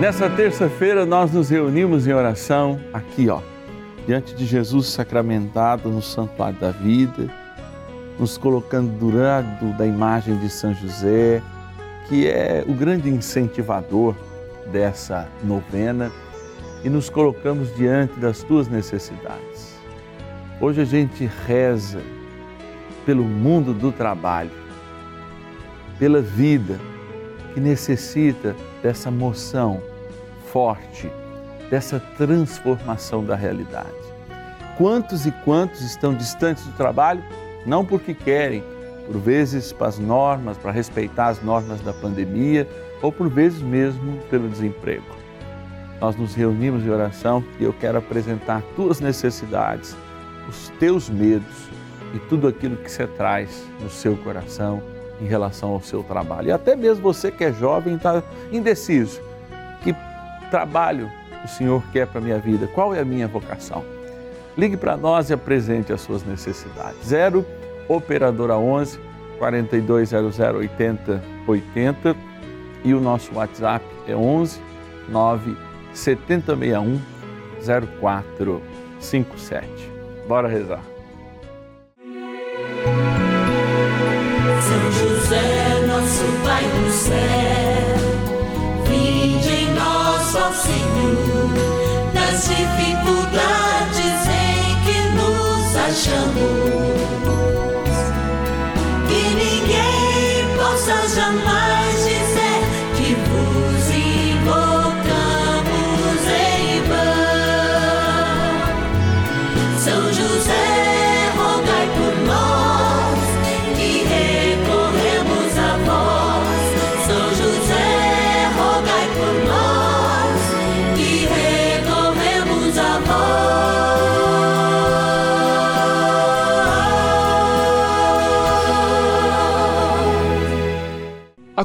Nessa terça-feira nós nos reunimos em oração aqui, ó, diante de Jesus sacramentado no santuário da vida, nos colocando do lado da imagem de São José, que é o grande incentivador dessa novena, e nos colocamos diante das tuas necessidades. Hoje a gente reza pelo mundo do trabalho, pela vida que necessita dessa moção forte dessa transformação da realidade. Quantos e quantos estão distantes do trabalho, não porque querem, por vezes para as normas, para respeitar as normas da pandemia, ou por vezes mesmo pelo desemprego. Nós nos reunimos em oração e eu quero apresentar tuas necessidades, os teus medos e tudo aquilo que você traz no seu coração em relação ao seu trabalho. E até mesmo você que é jovem está indeciso trabalho o Senhor quer para a minha vida? Qual é a minha vocação? Ligue para nós e apresente as suas necessidades. 0 Operadora 11 4200 8080 e o nosso WhatsApp é 11 9 7061 0457. Bora rezar. São José, nosso Pai do céu dificuldades em que nos achamos.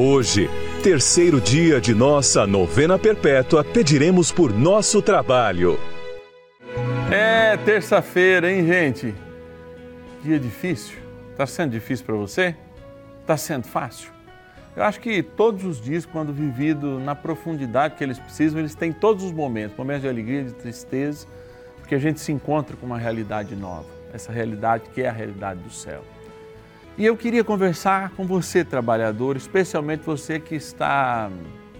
Hoje, terceiro dia de nossa novena perpétua, pediremos por nosso trabalho. É terça-feira, hein, gente? Dia difícil. Tá sendo difícil para você? Tá sendo fácil? Eu acho que todos os dias, quando vivido na profundidade que eles precisam, eles têm todos os momentos, momentos de alegria, de tristeza, porque a gente se encontra com uma realidade nova, essa realidade que é a realidade do céu. E eu queria conversar com você, trabalhador, especialmente você que está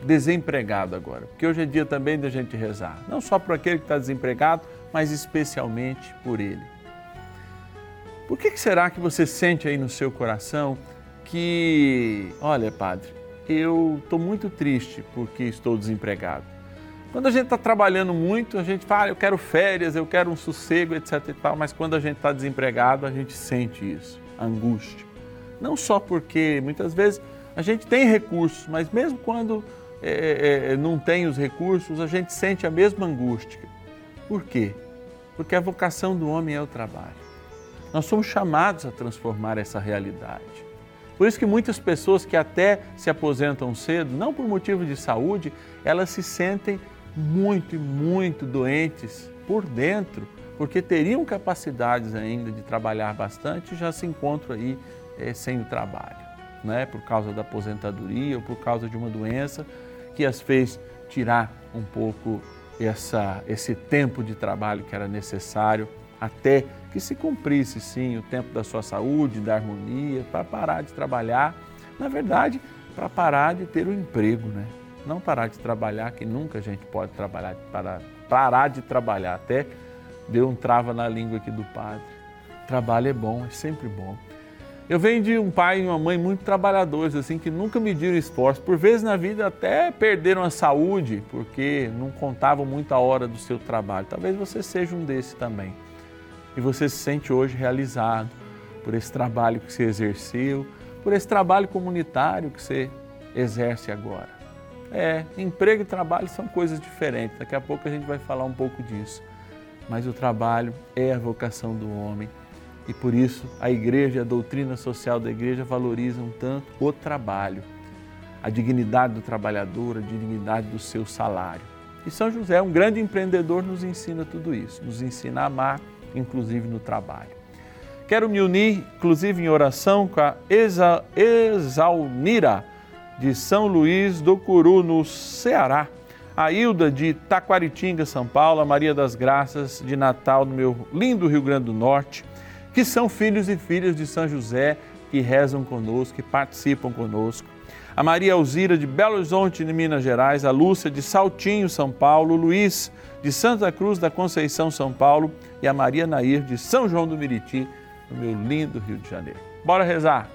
desempregado agora, porque hoje é dia também da gente rezar, não só por aquele que está desempregado, mas especialmente por ele. Por que será que você sente aí no seu coração que, olha, padre, eu estou muito triste porque estou desempregado? Quando a gente está trabalhando muito, a gente fala, eu quero férias, eu quero um sossego, etc. E tal, mas quando a gente está desempregado, a gente sente isso, angústia. Não só porque muitas vezes a gente tem recursos, mas mesmo quando é, é, não tem os recursos, a gente sente a mesma angústia. Por quê? Porque a vocação do homem é o trabalho. Nós somos chamados a transformar essa realidade. Por isso que muitas pessoas que até se aposentam cedo, não por motivo de saúde, elas se sentem muito e muito doentes por dentro, porque teriam capacidades ainda de trabalhar bastante e já se encontram aí é, sem o trabalho, né? por causa da aposentadoria ou por causa de uma doença que as fez tirar um pouco essa, esse tempo de trabalho que era necessário até que se cumprisse sim o tempo da sua saúde, da harmonia, para parar de trabalhar, na verdade, para parar de ter o um emprego, né? Não parar de trabalhar, que nunca a gente pode trabalhar, para parar de trabalhar até Deu um trava na língua aqui do padre. Trabalho é bom, é sempre bom. Eu venho de um pai e uma mãe muito trabalhadores, assim, que nunca mediram esforço. Por vezes na vida até perderam a saúde, porque não contavam muito a hora do seu trabalho. Talvez você seja um desses também. E você se sente hoje realizado por esse trabalho que você exerceu, por esse trabalho comunitário que você exerce agora. É, emprego e trabalho são coisas diferentes. Daqui a pouco a gente vai falar um pouco disso. Mas o trabalho é a vocação do homem e por isso a igreja, a doutrina social da igreja valorizam tanto o trabalho, a dignidade do trabalhador, a dignidade do seu salário. E São José, um grande empreendedor, nos ensina tudo isso, nos ensina a amar, inclusive no trabalho. Quero me unir, inclusive em oração, com a Exa, Exalmira de São Luís do Curu, no Ceará, a Hilda de Taquaritinga, São Paulo, a Maria das Graças de Natal, no meu lindo Rio Grande do Norte, que são filhos e filhas de São José, que rezam conosco, que participam conosco. A Maria Alzira de Belo Horizonte, de Minas Gerais, a Lúcia de Saltinho, São Paulo, o Luiz de Santa Cruz da Conceição, São Paulo e a Maria Nair de São João do Miriti, no meu lindo Rio de Janeiro. Bora rezar!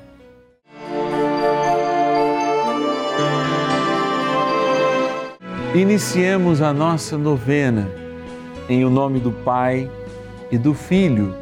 Iniciemos a nossa novena em o nome do Pai e do Filho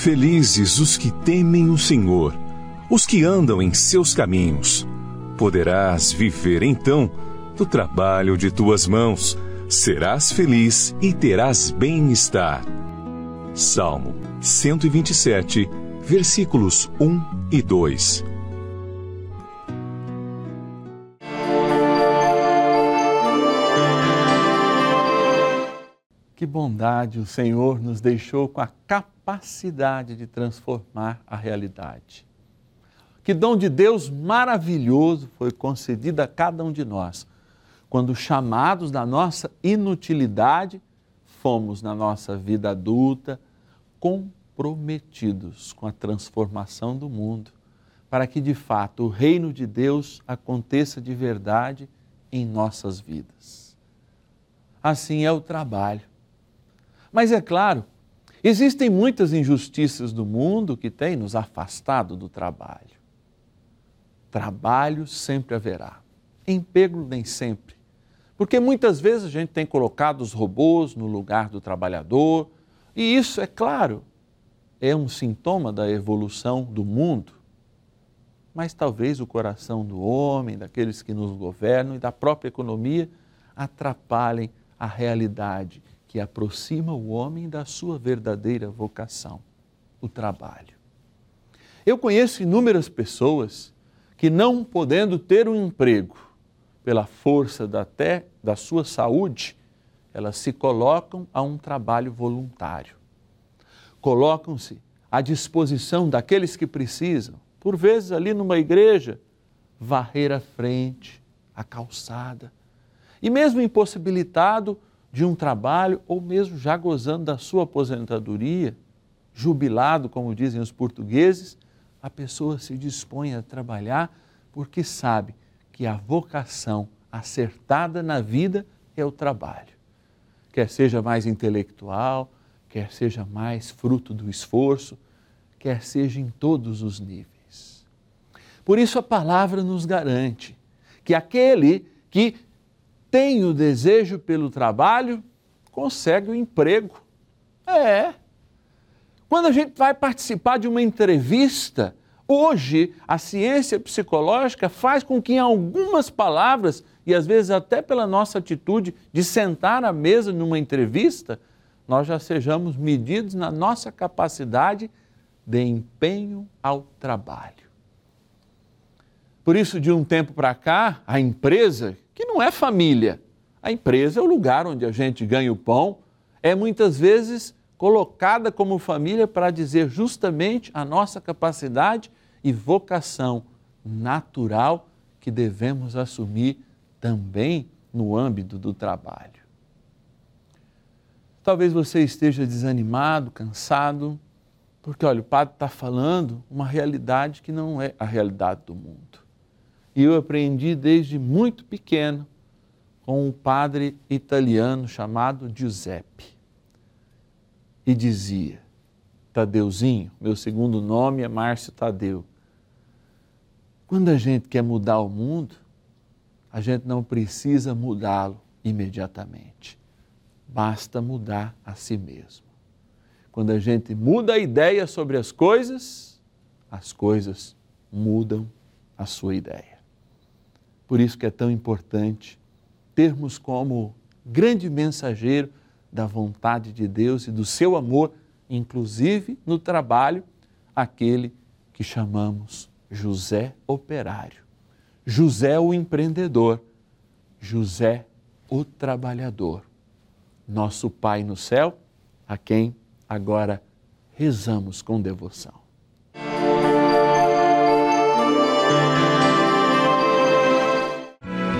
Felizes os que temem o Senhor, os que andam em seus caminhos. Poderás viver então do trabalho de tuas mãos, serás feliz e terás bem-estar. Salmo 127, versículos 1 e 2. Que bondade o Senhor nos deixou com a capacidade de transformar a realidade. Que dom de Deus maravilhoso foi concedido a cada um de nós, quando chamados da nossa inutilidade, fomos na nossa vida adulta comprometidos com a transformação do mundo, para que de fato o reino de Deus aconteça de verdade em nossas vidas. Assim é o trabalho mas é claro, existem muitas injustiças do mundo que têm nos afastado do trabalho. trabalho sempre haverá, emprego nem sempre. Porque muitas vezes a gente tem colocado os robôs no lugar do trabalhador, e isso, é claro, é um sintoma da evolução do mundo. Mas talvez o coração do homem, daqueles que nos governam e da própria economia atrapalhem a realidade que aproxima o homem da sua verdadeira vocação, o trabalho. Eu conheço inúmeras pessoas que, não podendo ter um emprego, pela força da, até da sua saúde, elas se colocam a um trabalho voluntário. Colocam-se à disposição daqueles que precisam, por vezes ali numa igreja, varrer a frente, a calçada. E mesmo impossibilitado de um trabalho, ou mesmo já gozando da sua aposentadoria, jubilado, como dizem os portugueses, a pessoa se dispõe a trabalhar porque sabe que a vocação acertada na vida é o trabalho. Quer seja mais intelectual, quer seja mais fruto do esforço, quer seja em todos os níveis. Por isso a palavra nos garante que aquele que tem o desejo pelo trabalho consegue o emprego. É. Quando a gente vai participar de uma entrevista, Hoje, a ciência psicológica faz com que, em algumas palavras, e às vezes até pela nossa atitude de sentar à mesa numa entrevista, nós já sejamos medidos na nossa capacidade de empenho ao trabalho. Por isso, de um tempo para cá, a empresa, que não é família, a empresa é o lugar onde a gente ganha o pão, é muitas vezes colocada como família para dizer justamente a nossa capacidade e vocação natural que devemos assumir também no âmbito do trabalho. Talvez você esteja desanimado, cansado, porque olha, o padre está falando uma realidade que não é a realidade do mundo. E eu aprendi desde muito pequeno com um padre italiano chamado Giuseppe. E dizia: Tadeuzinho, meu segundo nome é Márcio Tadeu. Quando a gente quer mudar o mundo, a gente não precisa mudá-lo imediatamente. Basta mudar a si mesmo. Quando a gente muda a ideia sobre as coisas, as coisas mudam a sua ideia. Por isso que é tão importante termos como grande mensageiro da vontade de Deus e do seu amor, inclusive no trabalho, aquele que chamamos José operário, José o empreendedor, José o trabalhador. Nosso Pai no céu, a quem agora rezamos com devoção.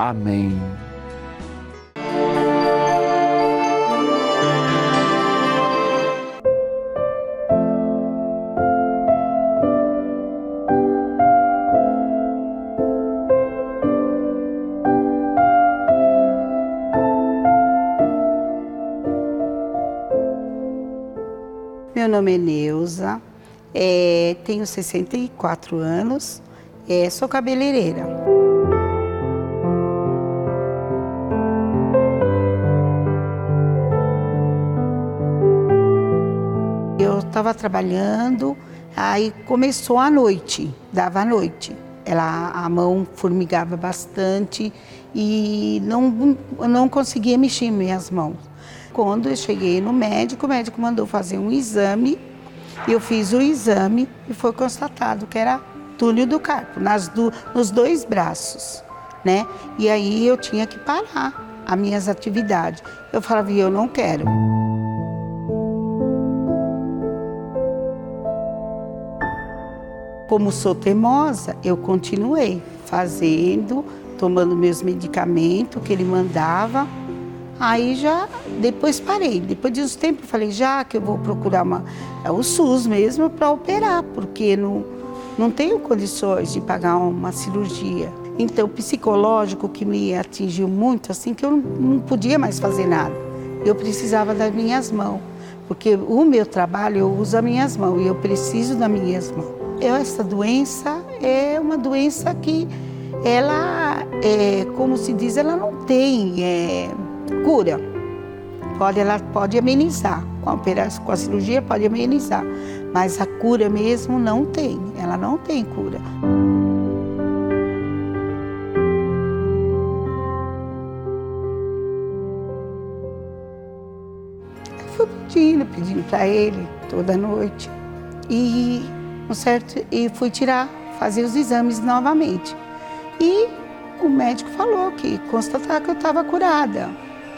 Amém. Meu nome é Neuza, é, tenho 64 anos, é, sou cabeleireira. Estava trabalhando, aí começou a noite, dava a noite. Ela, a mão formigava bastante e não, não conseguia mexer minhas mãos. Quando eu cheguei no médico, o médico mandou fazer um exame. Eu fiz o exame e foi constatado que era túnel do carpo, nas do, nos dois braços, né? E aí eu tinha que parar as minhas atividades. Eu falava, eu não quero. Como sou teimosa, eu continuei fazendo, tomando meus medicamentos que ele mandava Aí já, depois parei. Depois de uns tempos, falei, já que eu vou procurar uma, é o SUS mesmo para operar, porque não, não tenho condições de pagar uma cirurgia. Então, psicológico que me atingiu muito, assim, que eu não podia mais fazer nada. Eu precisava das minhas mãos, porque o meu trabalho eu uso as minhas mãos e eu preciso das minhas mãos. Essa doença é uma doença que ela, é, como se diz, ela não tem... É, cura. Pode, ela pode amenizar, com a, operação, com a cirurgia pode amenizar, mas a cura mesmo não tem, ela não tem cura. Eu fui pedindo, pedindo para ele toda noite e certo e fui tirar, fazer os exames novamente. E o médico falou que constatar que eu estava curada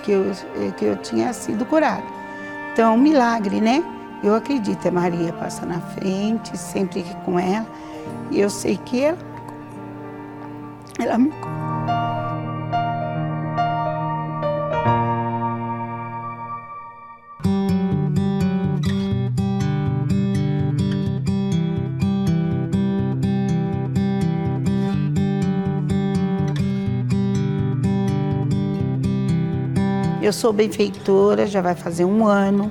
que eu, que eu tinha sido curada. Então, é milagre, né? Eu acredito, a Maria passa na frente, sempre com ela, e eu sei que ela, ela me Eu sou benfeitora, já vai fazer um ano,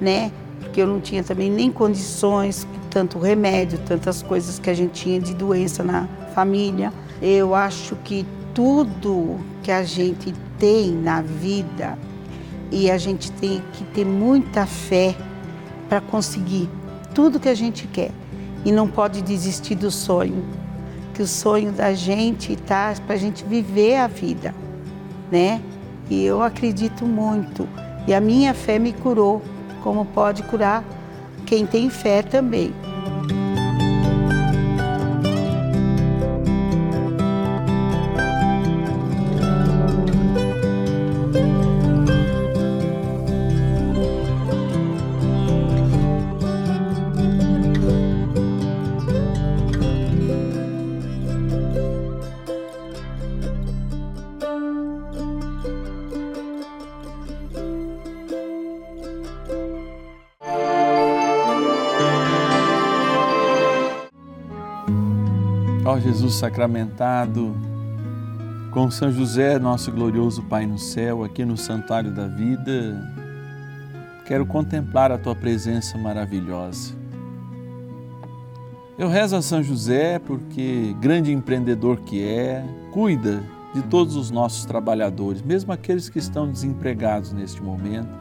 né? Porque eu não tinha também nem condições, tanto remédio, tantas coisas que a gente tinha de doença na família. Eu acho que tudo que a gente tem na vida e a gente tem que ter muita fé para conseguir tudo que a gente quer e não pode desistir do sonho, que o sonho da gente está para a gente viver a vida, né? E eu acredito muito. E a minha fé me curou, como pode curar quem tem fé também. Jesus sacramentado, com São José, nosso glorioso Pai no céu, aqui no Santuário da Vida, quero contemplar a tua presença maravilhosa. Eu rezo a São José porque, grande empreendedor que é, cuida de todos os nossos trabalhadores, mesmo aqueles que estão desempregados neste momento,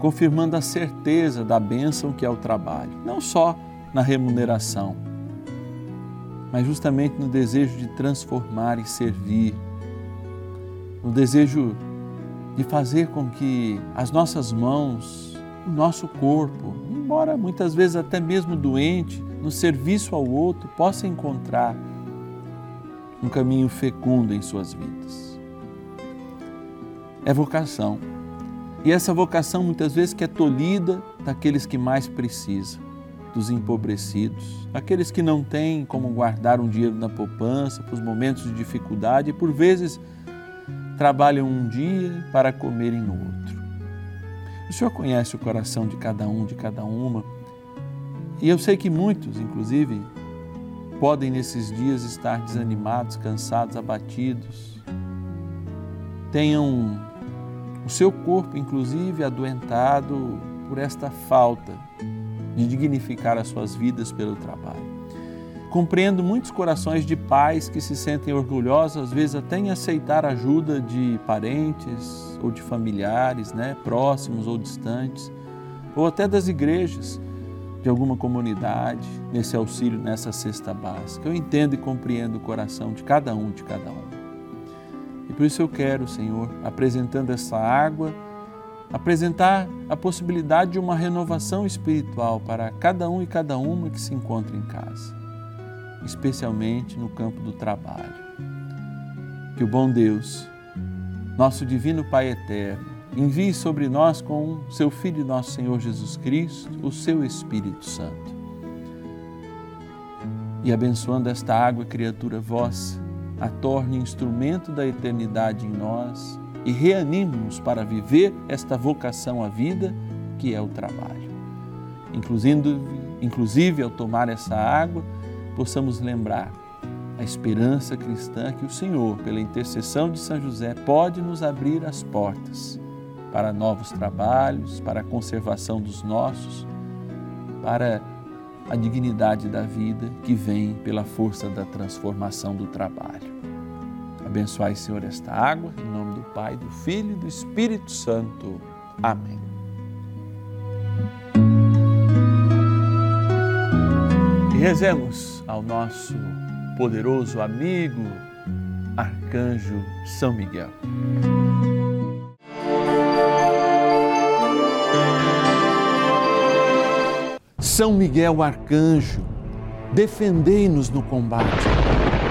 confirmando a certeza da bênção que é o trabalho, não só na remuneração, mas justamente no desejo de transformar e servir, no desejo de fazer com que as nossas mãos, o nosso corpo, embora muitas vezes até mesmo doente, no serviço ao outro, possa encontrar um caminho fecundo em suas vidas. é vocação. E essa vocação muitas vezes que é tolhida daqueles que mais precisam, dos empobrecidos, aqueles que não têm como guardar um dinheiro na poupança para os momentos de dificuldade e por vezes trabalham um dia para comerem no outro. O Senhor conhece o coração de cada um, de cada uma, e eu sei que muitos, inclusive, podem nesses dias estar desanimados, cansados, abatidos, tenham o seu corpo, inclusive, adoentado por esta falta de dignificar as suas vidas pelo trabalho. Compreendo muitos corações de pais que se sentem orgulhosos, às vezes até em aceitar ajuda de parentes ou de familiares, né, próximos ou distantes, ou até das igrejas de alguma comunidade, nesse auxílio, nessa cesta básica. Eu entendo e compreendo o coração de cada um, de cada um. E por isso eu quero, Senhor, apresentando essa água, apresentar a possibilidade de uma renovação espiritual para cada um e cada uma que se encontra em casa, especialmente no campo do trabalho. Que o bom Deus, nosso divino Pai eterno, envie sobre nós com seu Filho nosso Senhor Jesus Cristo, o seu Espírito Santo. E abençoando esta água, criatura vossa, a torne instrumento da eternidade em nós e reanime-nos para viver esta vocação à vida que é o trabalho. Inclusive, inclusive ao tomar essa água, possamos lembrar a esperança cristã que o Senhor, pela intercessão de São José, pode nos abrir as portas para novos trabalhos, para a conservação dos nossos, para a dignidade da vida que vem pela força da transformação do trabalho. Abençoai, Senhor, esta água, em nome do Pai, do Filho e do Espírito Santo. Amém. E rezemos ao nosso poderoso amigo, Arcanjo São Miguel. São Miguel Arcanjo, defendei-nos no combate.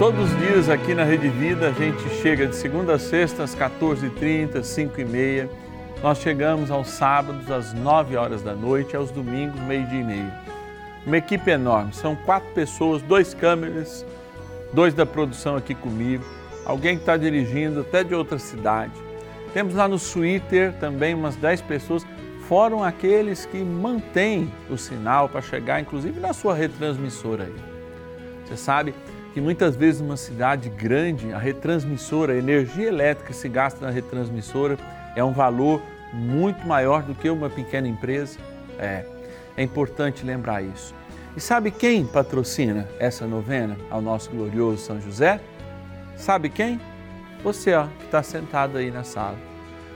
Todos os dias aqui na Rede Vida a gente chega de segunda a sexta às 14h30, 5h30. Nós chegamos aos sábados às 9 horas da noite, aos domingos, meio-dia e meio. Uma equipe enorme, são quatro pessoas, dois câmeras, dois da produção aqui comigo, alguém que está dirigindo até de outra cidade. Temos lá no Twitter também umas 10 pessoas foram aqueles que mantêm o sinal para chegar, inclusive, na sua retransmissora aí. Você sabe que muitas vezes numa cidade grande, a retransmissora, a energia elétrica que se gasta na retransmissora é um valor muito maior do que uma pequena empresa. É, é importante lembrar isso. E sabe quem patrocina essa novena ao nosso glorioso São José? Sabe quem? Você, ó, que está sentado aí na sala.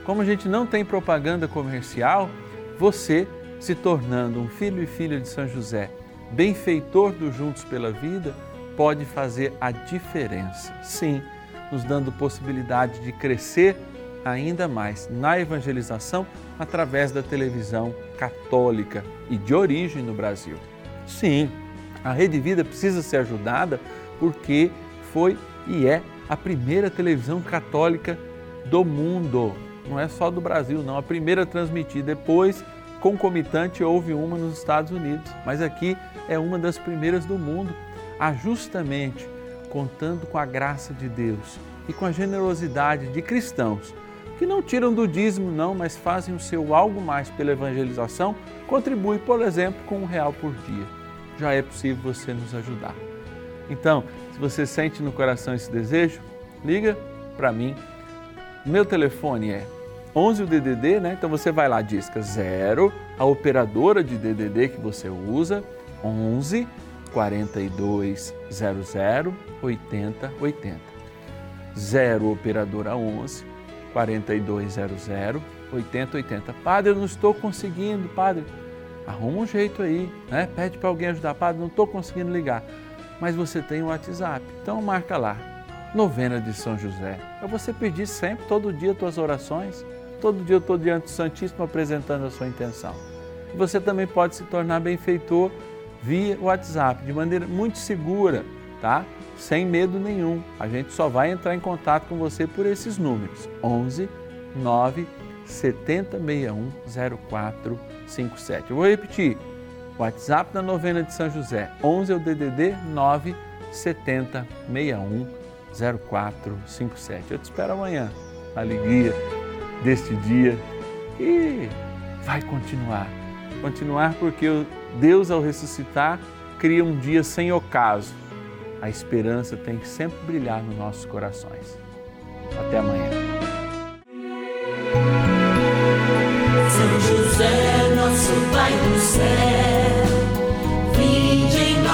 Como a gente não tem propaganda comercial, você, se tornando um filho e filha de São José, benfeitor do Juntos pela Vida, pode fazer a diferença. Sim, nos dando possibilidade de crescer ainda mais na evangelização através da televisão católica e de origem no Brasil. Sim, a Rede Vida precisa ser ajudada porque foi e é a primeira televisão católica do mundo não é só do Brasil, não. A primeira a transmitir, depois, concomitante, houve uma nos Estados Unidos, mas aqui é uma das primeiras do mundo, a justamente contando com a graça de Deus e com a generosidade de cristãos que não tiram do dízimo, não, mas fazem o seu algo mais pela evangelização, contribui, por exemplo, com um real por dia. Já é possível você nos ajudar. Então, se você sente no coração esse desejo, liga para mim. Meu telefone é 11 o DDD, né? Então você vai lá, disca 0, a operadora de DDD que você usa, 11 42 00 80 80. 0 operadora 11 4200 8080. Padre, eu não estou conseguindo, padre. Arruma um jeito aí, né? Pede para alguém ajudar, padre, não estou conseguindo ligar. Mas você tem o WhatsApp, então marca lá. Novena de São José. É você pedir sempre, todo dia, tuas orações. Todo dia eu estou diante do Santíssimo apresentando a sua intenção. Você também pode se tornar benfeitor via WhatsApp, de maneira muito segura, tá? Sem medo nenhum. A gente só vai entrar em contato com você por esses números: 11 9 7061 0457. Eu vou repetir. WhatsApp da novena de São José, 11 é o DDD 9 70 61 0457. Eu te espero amanhã. Alegria deste dia e vai continuar. Continuar porque Deus, ao ressuscitar, cria um dia sem ocaso. A esperança tem que sempre brilhar nos nossos corações. Até amanhã. São José, nosso Pai do céu, vinde em